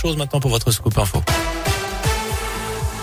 Chose maintenant pour votre scoop info.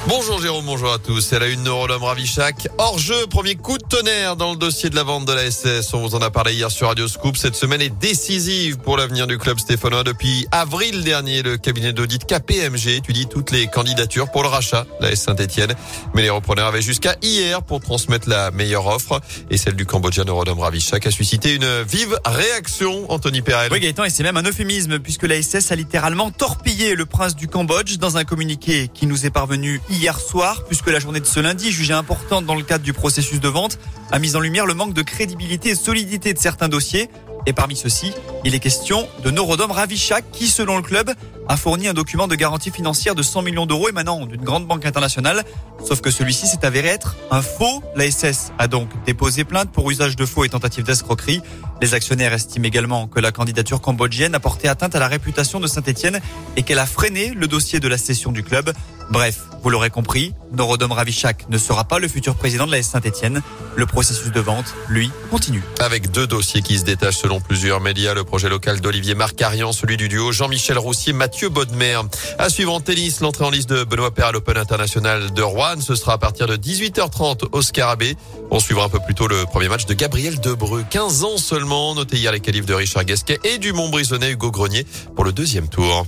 Bonjour Jérôme, bonjour à tous. C'est la une Neurodome Ravichac. Hors jeu, premier coup de tonnerre dans le dossier de la vente de la SS. On vous en a parlé hier sur Radio Scoop. Cette semaine est décisive pour l'avenir du club stéphanois. Depuis avril dernier, le cabinet d'audit KPMG étudie toutes les candidatures pour le rachat de la S Saint-Etienne. Mais les repreneurs avaient jusqu'à hier pour transmettre la meilleure offre. Et celle du Cambodgien Neurodome Ravichac a suscité une vive réaction. Anthony Perel. Oui Gaëtan, et c'est même un euphémisme puisque la SS a littéralement torpillé le prince du Cambodge dans un communiqué qui nous est parvenu soir, puisque la journée de ce lundi, jugée importante dans le cadre du processus de vente, a mis en lumière le manque de crédibilité et solidité de certains dossiers. Et parmi ceux-ci, il est question de Norodom Ravichak, qui, selon le club, a fourni un document de garantie financière de 100 millions d'euros émanant d'une grande banque internationale. Sauf que celui-ci s'est avéré être un faux. La SS a donc déposé plainte pour usage de faux et tentative d'escroquerie. Les actionnaires estiment également que la candidature cambodgienne a porté atteinte à la réputation de Saint-Etienne et qu'elle a freiné le dossier de la cession du club. Bref, vous l'aurez compris, Norodom Ravichak ne sera pas le futur président de la Saint-Etienne. Le processus de vente, lui, continue. Avec deux dossiers qui se détachent selon plusieurs médias, le projet local d'Olivier Marcarian, celui du duo Jean-Michel Roussier, Mathieu Bodmer. À suivre en tennis, l'entrée en liste de Benoît Paire à l'Open International de Rouen. Ce sera à partir de 18h30 au Scarabée. On suivra un peu plus tôt le premier match de Gabriel Debreu. 15 ans seulement, noté hier les qualifs de Richard Gasquet et du Montbrisonnais Hugo Grenier pour le deuxième tour.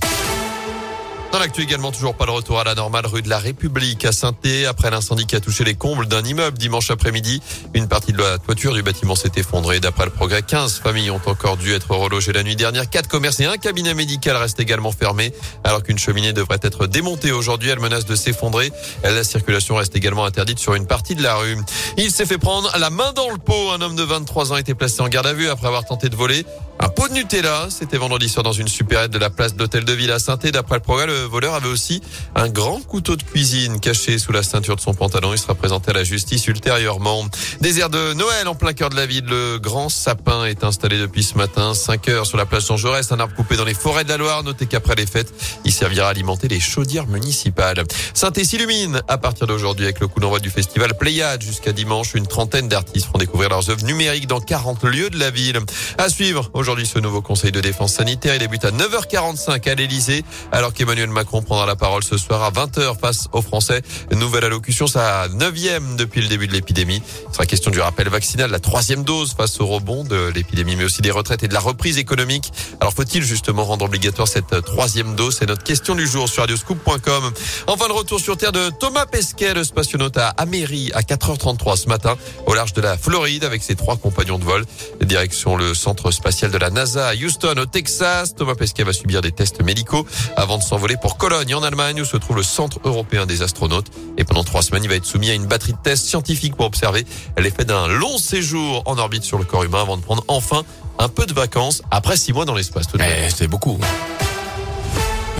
Dans l'actu également, toujours pas de retour à la normale rue de la République à saint après l'incendie qui a touché les combles d'un immeuble dimanche après-midi. Une partie de la toiture du bâtiment s'est effondrée. D'après le progrès, 15 familles ont encore dû être relogées la nuit dernière. Quatre commerces et un cabinet médical restent également fermés alors qu'une cheminée devrait être démontée aujourd'hui. Elle menace de s'effondrer. La circulation reste également interdite sur une partie de la rue. Il s'est fait prendre la main dans le pot. Un homme de 23 ans a été placé en garde à vue après avoir tenté de voler un pot de Nutella, c'était vendredi soir dans une supérette de la place de l'hôtel de ville à saint D'après le progrès, voleur avait aussi un grand couteau de cuisine caché sous la ceinture de son pantalon. Il sera présenté à la justice ultérieurement. Désert de Noël en plein cœur de la ville. Le grand sapin est installé depuis ce matin, 5 heures sur la place Jean Jaurès. Un arbre coupé dans les forêts de la Loire. Notez qu'après les fêtes, il servira à alimenter les chaudières municipales. saint s'illumine à partir d'aujourd'hui avec le coup d'envoi du festival Pléiade jusqu'à dimanche. Une trentaine d'artistes feront découvrir leurs œuvres numériques dans 40 lieux de la ville. À suivre aujourd'hui ce nouveau conseil de défense sanitaire. Il débute à 9h45 à l'Elysée, alors qu'Emmanuel Macron prendra la parole ce soir à 20h face aux Français. nouvelle allocution, sa neuvième depuis le début de l'épidémie. Il sera question du rappel vaccinal, la troisième dose face au rebond de l'épidémie, mais aussi des retraites et de la reprise économique. Alors faut-il justement rendre obligatoire cette troisième dose? C'est notre question du jour sur radioscoop.com. Enfin, le retour sur Terre de Thomas Pesquet, le spationaute à Améry à 4h33 ce matin, au large de la Floride, avec ses trois compagnons de vol. Direction le centre spatial de la NASA à Houston, au Texas. Thomas Pesquet va subir des tests médicaux avant de s'envoler pour Cologne, en Allemagne, où se trouve le Centre européen des astronautes. Et pendant trois semaines, il va être soumis à une batterie de tests scientifiques pour observer l'effet d'un long séjour en orbite sur le corps humain avant de prendre enfin un peu de vacances après six mois dans l'espace. Eh, c'est beaucoup.